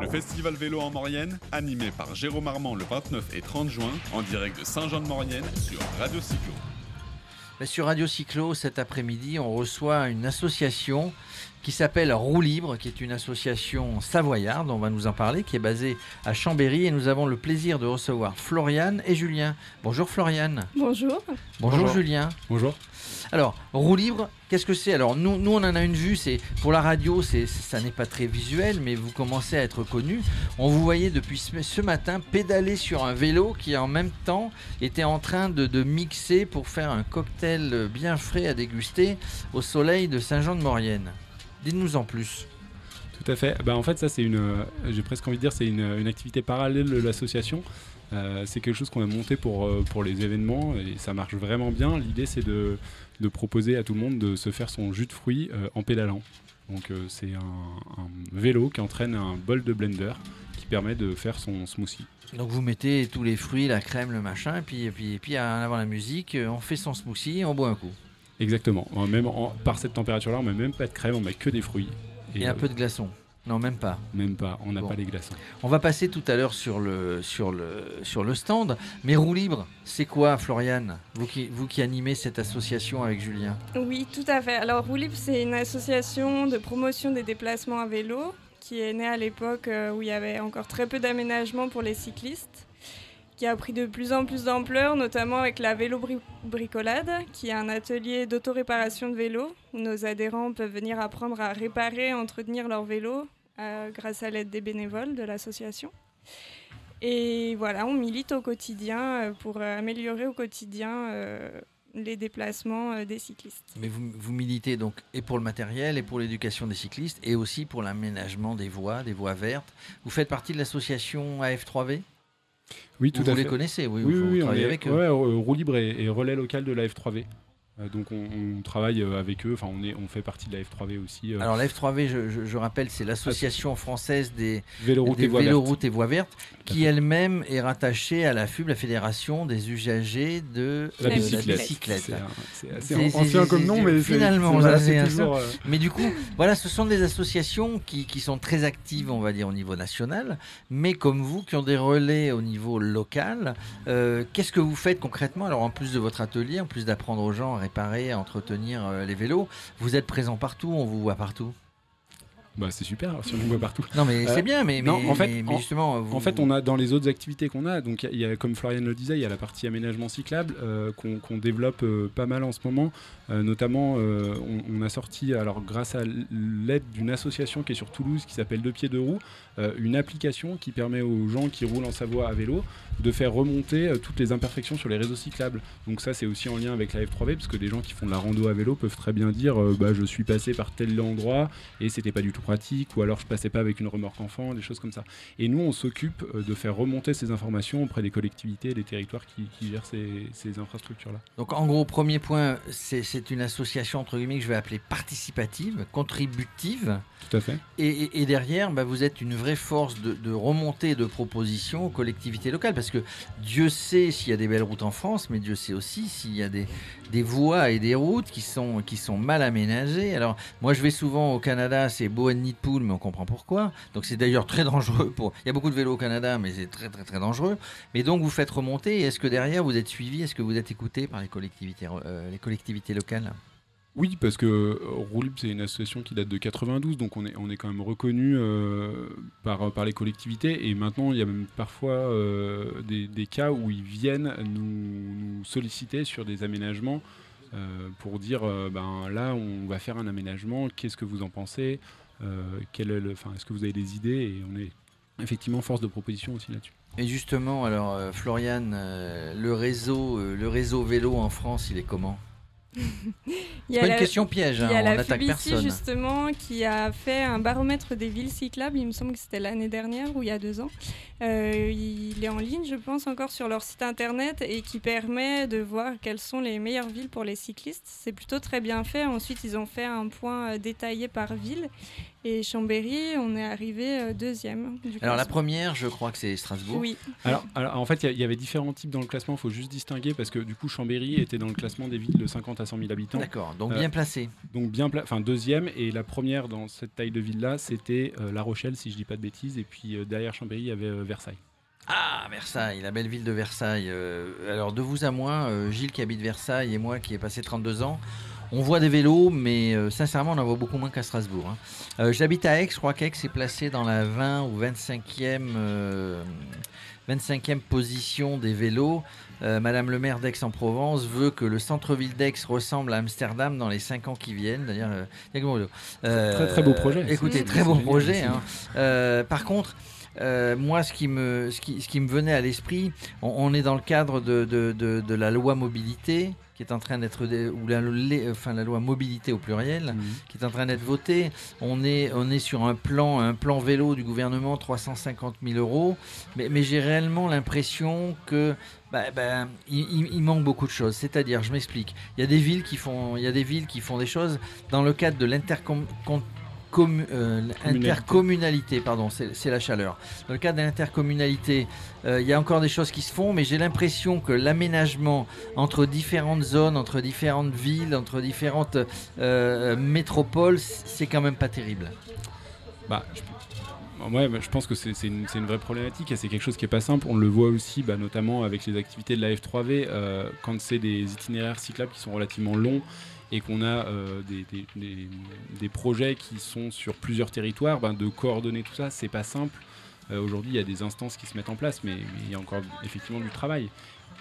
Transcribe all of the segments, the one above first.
Le festival vélo en Maurienne, animé par Jérôme Armand le 29 et 30 juin, en direct de Saint-Jean-de-Maurienne sur Radio Cyclo. Sur Radio Cyclo, cet après-midi, on reçoit une association qui s'appelle Roue Libre, qui est une association savoyarde, on va nous en parler, qui est basée à Chambéry. Et nous avons le plaisir de recevoir Floriane et Julien. Bonjour Floriane. Bonjour. Bonjour, Bonjour. Julien. Bonjour. Alors, roue libre, qu'est-ce que c'est? Alors, nous, nous, on en a une vue, c'est pour la radio, c'est, ça n'est pas très visuel, mais vous commencez à être connu. On vous voyait depuis ce, ce matin pédaler sur un vélo qui, en même temps, était en train de, de mixer pour faire un cocktail bien frais à déguster au soleil de Saint-Jean-de-Maurienne. Dites-nous en plus. Tout à fait. Bah, en fait, ça, c'est une. euh, J'ai presque envie de dire, c'est une, une activité parallèle de l'association. Euh, c'est quelque chose qu'on a monté pour, euh, pour les événements et ça marche vraiment bien. L'idée, c'est de, de proposer à tout le monde de se faire son jus de fruits euh, en pédalant. Donc, euh, c'est un, un vélo qui entraîne un bol de blender qui permet de faire son smoothie. Donc vous mettez tous les fruits, la crème, le machin, et puis, et puis, et puis en avant la musique, on fait son smoothie et on boit un coup. Exactement. Même en- par cette température-là, on met même pas de crème, on met que des fruits. Et, un euh, peu de glaçon. Non, même pas. Même pas, on n'a Bon. pas les glaçons. On va passer tout à l'heure sur le, sur, le, sur le stand. Mais roue libre, c'est quoi, Floriane vous qui, vous qui animez cette association avec Julien? Oui, tout à fait. Alors, Roue Libre, c'est une association de promotion des déplacements à vélo qui est née à l'époque euh, où il y avait encore très peu d'aménagement pour les cyclistes, qui a pris de plus en plus d'ampleur, notamment avec la Vélo Bri- Bricolade, qui est un atelier d'autoréparation de vélos nos adhérents peuvent venir apprendre à réparer et entretenir leur vélo euh, grâce à l'aide des bénévoles de l'association. Et voilà, on milite au quotidien euh, pour améliorer au quotidien euh, les déplacements des cyclistes. Mais vous militez donc et pour le matériel, et pour l'éducation des cyclistes, et aussi pour l'aménagement des voies, des voies vertes. Vous faites partie de l'association AF3V Oui, tout Vous, à les fait. connaissez, oui, Oui, vous, oui, on travaillez est avec eux. ouais, euh, roue libre et, et relais local de la F3V. Euh, donc on, on travaille euh, avec eux, enfin on, est, on fait partie de la F3V aussi. euh, Alors la F3V, je, je- je rappelle, c'est l'association française des, Véloroute des et voies véloroutes et voies vertes, qui elle-même est rattachée à la FUB, la Fédération des usagers de La La de bicyclette. bicyclette. C'est assez ancien comme nom, mais finalement, c'est voilà, toujours, euh, Mais du coup, voilà, ce sont des associations qui, qui sont très actives, on va dire, au niveau national, mais comme vous, qui ont des relais au niveau local. Euh, Qu'est-ce que vous faites concrètement? Alors, en plus de votre atelier, en plus d'apprendre aux gens à réparer, à entretenir euh, les vélos, vous êtes présent partout, on vous voit partout. Bah, c'est super, si on le voit partout. Non, mais Euh, c'est bien, mais, non, mais- en fait, mais- mais en- justement, vous- En fait, on a dans les autres activités qu'on a, donc y a- comme Florian le disait, il y a la partie aménagement cyclable euh, qu'on développe euh, pas mal en ce moment. Euh, notamment, euh, on, on a sorti, alors grâce à l'aide d'une association qui est sur Toulouse, qui s'appelle Deux Pieds Deux Roues, euh, une application qui permet aux gens qui roulent en Savoie à vélo de faire remonter euh, toutes les imperfections sur les réseaux cyclables. Donc ça, c'est aussi en lien avec la F3V, parce que des gens qui font de la rando à vélo peuvent très bien dire, euh, bah, je suis passé par tel endroit et c'était pas du tout pratique, ou alors je passais pas avec une remorque enfant, des choses comme ça. Et nous, on s'occupe de faire remonter ces informations auprès des collectivités et des territoires qui, qui gèrent ces, ces infrastructures-là. Donc en gros, premier point, c'est une association entre guillemets que je vais appeler participative, contributive. Tout à fait. Et derrière, bah, vous êtes une vraie force de, de remontée de propositions aux collectivités locales. Parce que Dieu sait s'il y a des belles routes en France, mais Dieu sait aussi s'il y a des, voies et des routes qui sont, qui sont mal aménagées. Alors, moi, je vais souvent au Canada, c'est beau and nid pool, mais on comprend pourquoi. Donc, c'est d'ailleurs très dangereux. Pour... Il y a beaucoup de vélos au Canada, mais c'est très, très, très dangereux. Mais donc, vous faites remonter. Est-ce que derrière, vous êtes suivi Est-ce que vous êtes écouté par les collectivités, euh, les collectivités locales? Oui, parce que euh, Roue Libre, c'est une association qui date de 92, donc on est, quand même reconnu euh, par, les collectivités. Et maintenant, il y a même parfois euh, des, cas où ils viennent nous, solliciter sur des aménagements pour dire ben, là, on va faire un aménagement, qu'est-ce que vous en pensez quel est le- Est-ce que vous avez des idées? Et on est effectivement force de proposition aussi là-dessus. Et justement, alors, Floriane, euh, le, réseau, le réseau vélo en France, il est comment? C'est pas une la- question piège, Il hein, y a on la personne. justement qui a fait un baromètre des villes cyclables, il me semble que c'était l'année dernière ou il y a deux ans. Euh, il est en ligne, je pense, encore sur leur site internet et qui permet de voir quelles sont les meilleures villes pour les cyclistes. C'est plutôt très bien fait. Ensuite, ils ont fait un point euh, détaillé par ville Et Chambéry, on est arrivé euh, deuxième. Du Alors la première, je crois que c'est Strasbourg. Oui, Alors, alors, en fait, il y avait différents types dans le classement. Il faut juste distinguer parce que du coup, Chambéry était dans le classement des villes de 50 à 100 000 habitants. D'accord, donc Euh, bien placé. Donc bien, pla- enfin deuxième et la première dans cette taille de ville là, c'était euh, La Rochelle, si je dis pas de bêtises. Et puis euh, derrière Chambéry, il y avait euh, Versailles. Ah, Versailles, la belle ville de Versailles. Euh, alors, de vous à moi, euh, Gilles qui habite Versailles et moi qui ai passé 32 ans, on voit des vélos, mais euh, sincèrement, on en voit beaucoup moins qu'à Strasbourg. hein. Euh, J'habite à Aix, je crois qu'Aix est placé dans la 20 ou 25e, euh, 25e position des vélos. Euh, Madame le maire d'Aix-en-Provence veut que le centre-ville d'Aix ressemble à Amsterdam dans les 5 ans qui viennent. D'ailleurs, euh. Euh, Très, très beau projet. Écoutez, très beau projet. hein. Euh, par contre, euh, moi, ce qui, me, ce, qui, ce qui me venait à l'esprit, on, on est dans le cadre de, de- de- de la loi mobilité qui est en train d'être, ou la, les- enfin, la loi mobilité au pluriel, Mhm. qui est en train d'être votée. On est, on est sur un plan, un plan vélo du gouvernement, 350 000 euros. Mais, mais j'ai réellement l'impression que bah, bah, il manque beaucoup de choses. C'est-à-dire, je m'explique. Il y a des villes qui font, il y a des villes qui font des choses dans le cadre de l'intercom euh, Communalité. intercommunalité, pardon, c'est la chaleur. Dans le cadre de l'intercommunalité, euh, il y a encore des choses qui se font, mais j'ai l'impression que l'aménagement entre différentes zones, entre différentes villes, entre différentes euh, métropoles, c'est quand même pas terrible. Bah, je, ouais, bah, je pense que c'est une, vraie problématique et c'est quelque chose qui est pas simple. On le voit aussi, bah, notamment avec les activités de la F3V, euh, quand c'est des itinéraires cyclables qui sont relativement longs et qu'on a euh, des, projets qui sont sur plusieurs territoires, ben, de coordonner tout ça, c'est pas simple. Euh, Aujourd'hui, il y a des instances qui se mettent en place, mais, il y a encore effectivement du travail.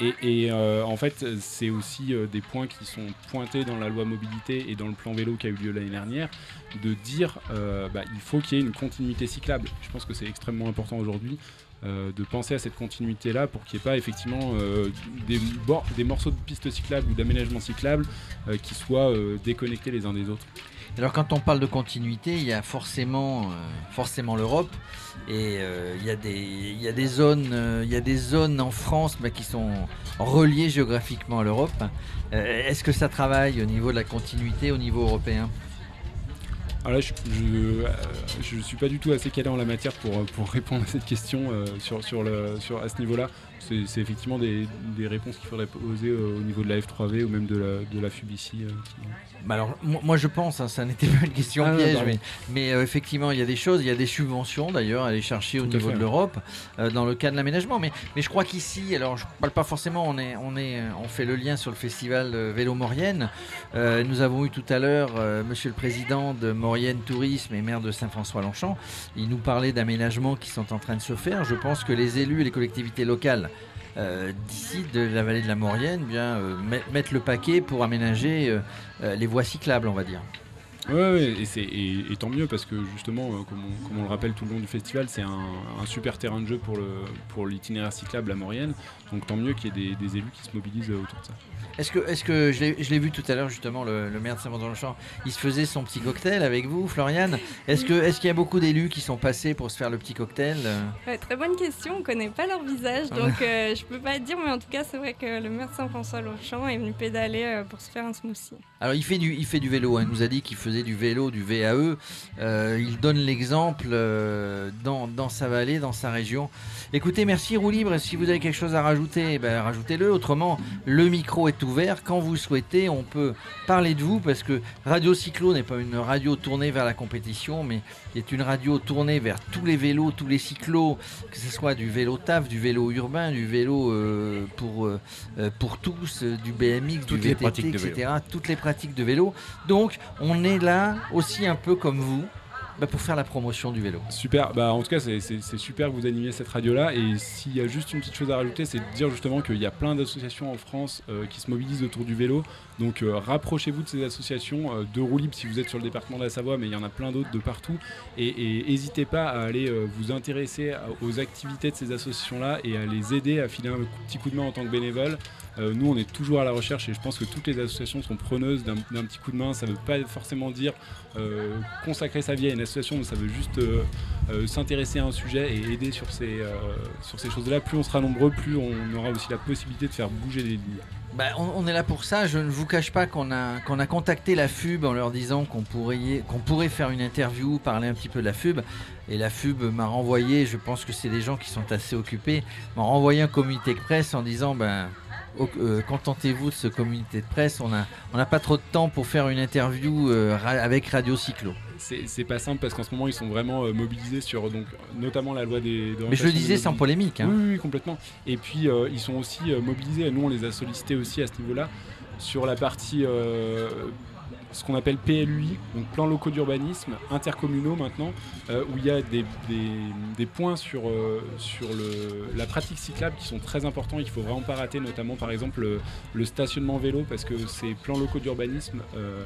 Et, euh, en fait, c'est aussi des points qui sont pointés dans la loi mobilité et dans le plan vélo qui a eu lieu l'année dernière, de dire euh, bah, il faut qu'il y ait une continuité cyclable. Je pense que c'est extrêmement important aujourd'hui euh, de penser à cette continuité-là pour qu'il n'y ait pas effectivement euh, des, morceaux de pistes cyclables ou d'aménagement cyclable euh, qui soient déconnectés les uns des autres. Alors quand on parle de continuité, il y a forcément, l'Europe et il, y a des, zones, en France bah, qui sont reliées géographiquement à l'Europe. Est-ce que ça travaille au niveau de la continuité au niveau européen? Alors là, je, je, euh, je suis pas du tout assez calé en la matière pour, pour répondre à cette question euh, sur, sur le, sur, à ce niveau-là. C'est c'est effectivement des, des réponses qu'il faudrait poser euh, au niveau de la F3V ou même de la, de la FUBICI. euh, Bah alors, moi, je pense, hein, ça n'était pas une question Ah, piège, mais, mais, euh, effectivement, il y a des choses, il y a des subventions d'ailleurs à aller chercher au Tout niveau fait, de l'Europe euh, dans le cas de l'aménagement. Mais, mais je crois qu'ici, alors je parle pas forcément, on, est, on, est, on fait le lien sur le festival euh, Vélo Maurienne. Euh, nous avons eu tout à l'heure euh, Monsieur le Président de Maurienne Tourisme et maire de Saint-François-Longchamp. Il nous parlait d'aménagements qui sont en train de se faire. Je pense que les élus et les collectivités locales euh, d'ici de la vallée de la Maurienne bien euh, met- mettent le paquet pour aménager euh, les voies cyclables, on va dire. Ouais, ouais, et, c'est- et- et tant mieux parce que justement, euh, comme on, comme on le rappelle tout le long du festival, c'est un, un super terrain de jeu pour le pour l'itinéraire cyclable à Maurienne. Donc tant mieux qu'il y ait des, des élus qui se mobilisent euh, autour de ça. Est-ce que, est-ce que je l'ai- je l'ai vu tout à l'heure justement, le, le maire de Saint-Vendant-le-Champ, il se faisait son petit cocktail avec vous, Floriane? Est-ce que, est-ce qu'il y a beaucoup d'élus qui sont passés pour se faire le petit cocktail? Ouais, très bonne question, on connaît pas leur visage, Ah donc euh, je peux pas dire, mais en tout cas, c'est vrai que le maire de Saint-François-Longchamp est venu pédaler euh, pour se faire un smoothie. Alors il fait du, il fait du vélo. hein. Il nous a dit qu'il faisait du vélo, du VAE. Euh, il donne l'exemple euh, dans, dans sa vallée, dans sa région. Écoutez, merci Roue Libre. Si vous avez quelque chose à rajouter, eh ben, rajoutez-le. Autrement, le micro est ouvert. Quand vous souhaitez, on peut parler de vous parce que Radio Cyclo n'est pas une radio tournée vers la compétition, mais est une radio tournée vers tous les vélos, tous les cyclos, que ce soit du vélo taf, du vélo urbain, du vélo euh, pour, pour tous, du BMX, Toutes du les pratiques de etc. Toutes les pratiques de vélo. Donc, on est là aussi un peu comme vous bah, pour faire la promotion du vélo. Super, bah en tout cas c'est super que vous animiez cette radio là et s'il y a juste une petite chose à rajouter c'est de dire justement qu'il y a plein d'associations en France euh, qui se mobilisent autour du vélo donc euh, rapprochez-vous de ces associations euh, de roue libre si vous êtes sur le département de la Savoie mais il y en a plein d'autres de partout. Et n'hésitez pas à aller euh, vous intéresser aux activités de ces associations là et à les aider à filer un petit coup de main en tant que bénévole. Nous on est toujours à la recherche et je pense que toutes les associations sont preneuses d'un petit coup de main. Ça veut pas forcément dire consacrer sa vie à une association, mais ça veut juste euh, s'intéresser à un sujet et aider sur ces, euh, sur ces choses-là. Plus on sera nombreux, plus on aura aussi la possibilité de faire bouger les lignes. Bah, on, est là pour ça. Je ne vous cache pas qu'on a, contacté la FUB en leur disant qu'on pourrait, faire une interview, parler un petit peu de la FUB. Et la FUB m'a renvoyé, je pense que c'est des gens qui sont assez occupés, m'a renvoyé un communiqué de presse en disant ben, euh, contentez-vous de ce communiqué de presse. On n'a pas trop de temps pour faire une interview avec Radio Cyclo. C'est pas simple parce qu'en ce moment ils sont vraiment euh, mobilisés sur donc notamment la loi des. Mais je le disais sans polémique. hein. Oui, oui, complètement. Et puis euh, ils sont aussi euh, mobilisés, et nous on les a sollicités aussi à ce niveau-là, sur la partie ce qu'on appelle PLUI, donc plans locaux d'urbanisme, intercommunaux maintenant, euh, où il y a des, des- des points sur, euh, sur le, la pratique cyclable qui sont très importants, il faut vraiment pas rater, notamment par exemple le, le stationnement vélo, parce que ces plans locaux d'urbanisme euh,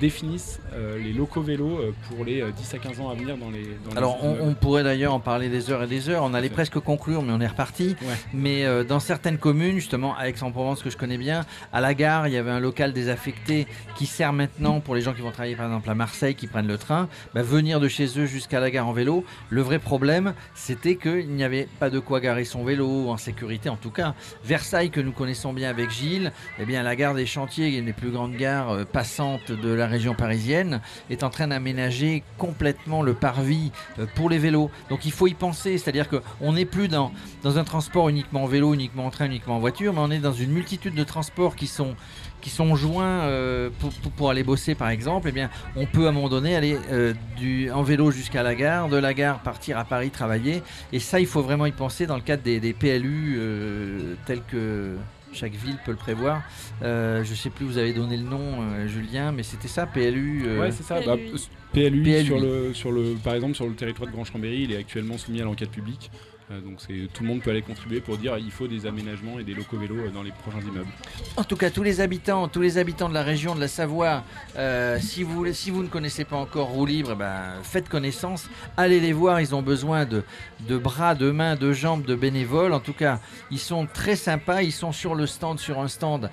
définissent les locaux vélos pour les euh, 10 à 15 ans à venir dans les... Dans les Alors on, pourrait d'ailleurs en parler des heures et des heures. On allait presque conclure, mais on est reparti. Ouais. Mais dans certaines communes, justement, à Aix-en-Provence que je connais bien, à la gare, il y avait un local désaffecté qui sert maintenant pour les gens qui vont travailler par exemple à Marseille, qui prennent le train, bah, venir de chez eux jusqu'à la gare en vélo. Le vrai problème, c'était qu'il n'y avait pas de quoi garer son vélo en sécurité, en tout cas. Versailles, que nous connaissons bien avec Gilles, eh bien la gare des Chantiers, une des plus grandes gares euh, passantes de la région parisienne, est en train d'aménager complètement le parvis euh, pour les vélos. Donc il faut y penser, c'est-à-dire qu'on n'est plus dans, dans un transport uniquement en vélo, uniquement en train, uniquement en voiture, mais on est dans une multitude de transports qui sont qui sont joints euh, pour, pour- pour aller bosser par exemple, eh bien, on peut à un moment donné aller euh, du, en vélo jusqu'à la gare, de la gare partir à Paris travailler. Et ça, il faut vraiment y penser dans le cadre des, des PLU euh, tels que chaque ville peut le prévoir. Euh, je sais plus, vous avez donné le nom, euh, Julien, mais c'était ça, PLU. euh, Ouais, c'est ça. PLUI. Bah, PLUI, PLUI. Sur le, sur le, par exemple, sur le territoire de Grand Chambéry, il est actuellement soumis à l'enquête publique. Euh, donc tout le monde peut aller contribuer pour dire il faut des aménagements et des locaux vélos euh, dans les prochains immeubles. En tout cas, tous les habitants, tous les habitants de la région de la Savoie, euh, si, vous, si vous ne connaissez pas encore Roue Libre, eh ben, faites connaissance, allez les voir. Ils ont besoin de, de bras, de mains, de jambes, de bénévoles. En tout cas, ils sont très sympas. Ils sont sur le stand, sur un stand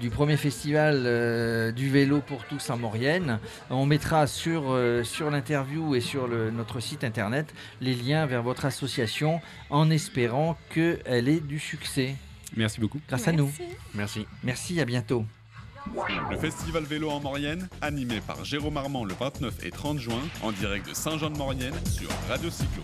du premier festival du vélo pour tous en Maurienne. On mettra sur, sur l'interview et sur notre site internet les liens vers votre association en espérant qu'elle ait du succès Merci beaucoup. grâce à nous. Merci. Merci. Merci, à bientôt. Le festival vélo en Maurienne, animé par Jérôme Armand le 29 et 30 juin, en direct de Saint-Jean-de-Maurienne sur Radio Cyclo.